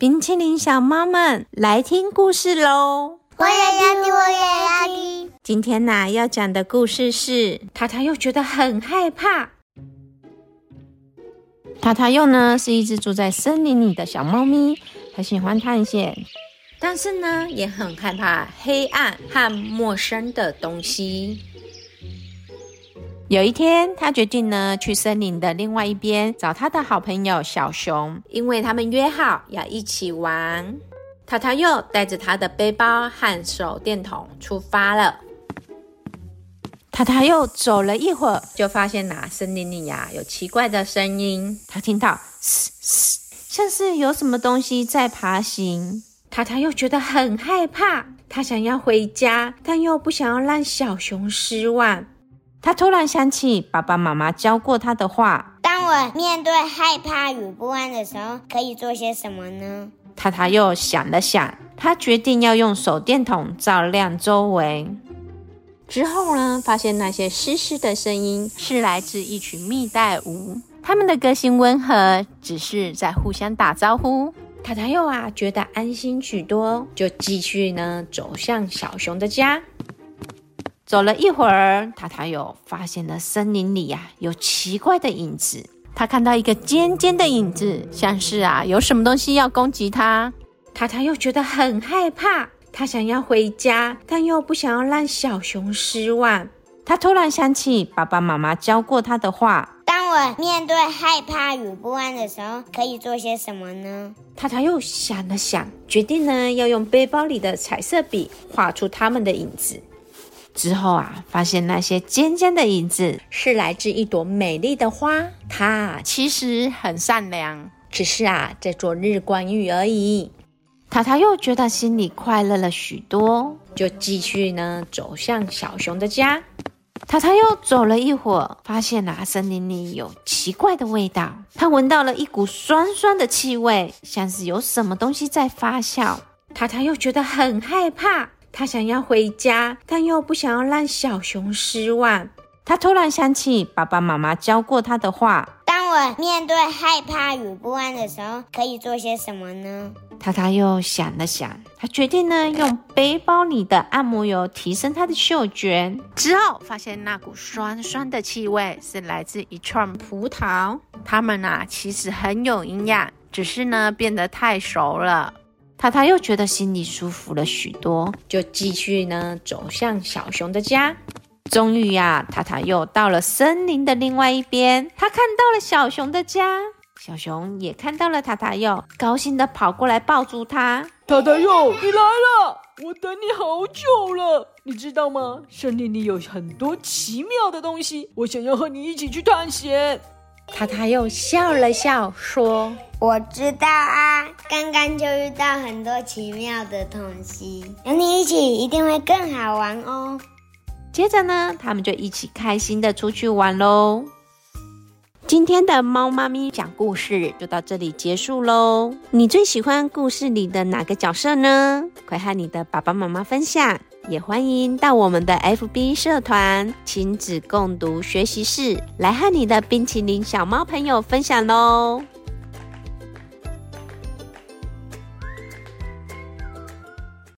冰淇淋小猫们来听故事喽！我也要听，我也要听。今天呢，要讲的故事是塔塔又觉得很害怕。塔塔又呢是一只住在森林里的小猫咪，很喜欢探险，但是呢也很害怕黑暗和陌生的东西。有一天，他决定呢去森林的另外一边找他的好朋友小熊，因为他们约好要一起玩。塔塔又带着他的背包和手电筒出发了。塔塔又走了一会儿，就发现呐，森林里呀有奇怪的声音。他听到嘶嘶，像是有什么东西在爬行。塔塔又觉得很害怕，他想要回家，但又不想要让小熊失望。他突然想起爸爸妈妈教过他的话：“当我面对害怕与不安的时候，可以做些什么呢？”塔塔又想了想，他决定要用手电筒照亮周围。之后呢，发现那些嘶嘶的声音是来自一群蜜袋鼯，它们的个性温和，只是在互相打招呼。塔塔又啊，觉得安心许多，就继续呢走向小熊的家。走了一会儿，塔塔又发现了森林里呀有奇怪的影子。他看到一个尖尖的影子，像是啊有什么东西要攻击他。塔塔又觉得很害怕，他想要回家，但又不想要让小熊失望。他突然想起爸爸妈妈教过他的话：当我面对害怕与不安的时候，可以做些什么呢？塔塔又想了想，决定呢要用背包里的彩色笔画出他们的影子。之后啊，发现那些尖尖的影子是来自一朵美丽的花。它其实很善良，只是啊在做日光浴而已。塔塔又觉得心里快乐了许多，就继续呢走向小熊的家。塔塔又走了一会儿，发现啊森林里有奇怪的味道。他闻到了一股酸酸的气味，像是有什么东西在发酵。塔塔又觉得很害怕。他想要回家，但又不想要让小熊失望。他突然想起爸爸妈妈教过他的话：当我面对害怕与不安的时候，可以做些什么呢？他他又想了想，他决定呢用背包里的按摩油提升他的嗅觉。之后发现那股酸酸的气味是来自一串葡萄，它们啊其实很有营养，只是呢变得太熟了。塔塔又觉得心里舒服了许多，就继续呢走向小熊的家。终于呀，塔塔又到了森林的另外一边，他看到了小熊的家。小熊也看到了塔塔又，高兴的跑过来抱住他。塔塔又，你来了！我等你好久了，你知道吗？森林里有很多奇妙的东西，我想要和你一起去探险。塔塔又笑了笑说。我知道啊，刚刚就遇到很多奇妙的东西，有你一起一定会更好玩哦。接着呢，他们就一起开心的出去玩喽。今天的猫妈咪讲故事就到这里结束喽。你最喜欢故事里的哪个角色呢？快和你的爸爸妈妈分享。也欢迎到我们的 FB 社团亲子共读学习室来和你的冰淇淋小猫朋友分享喽。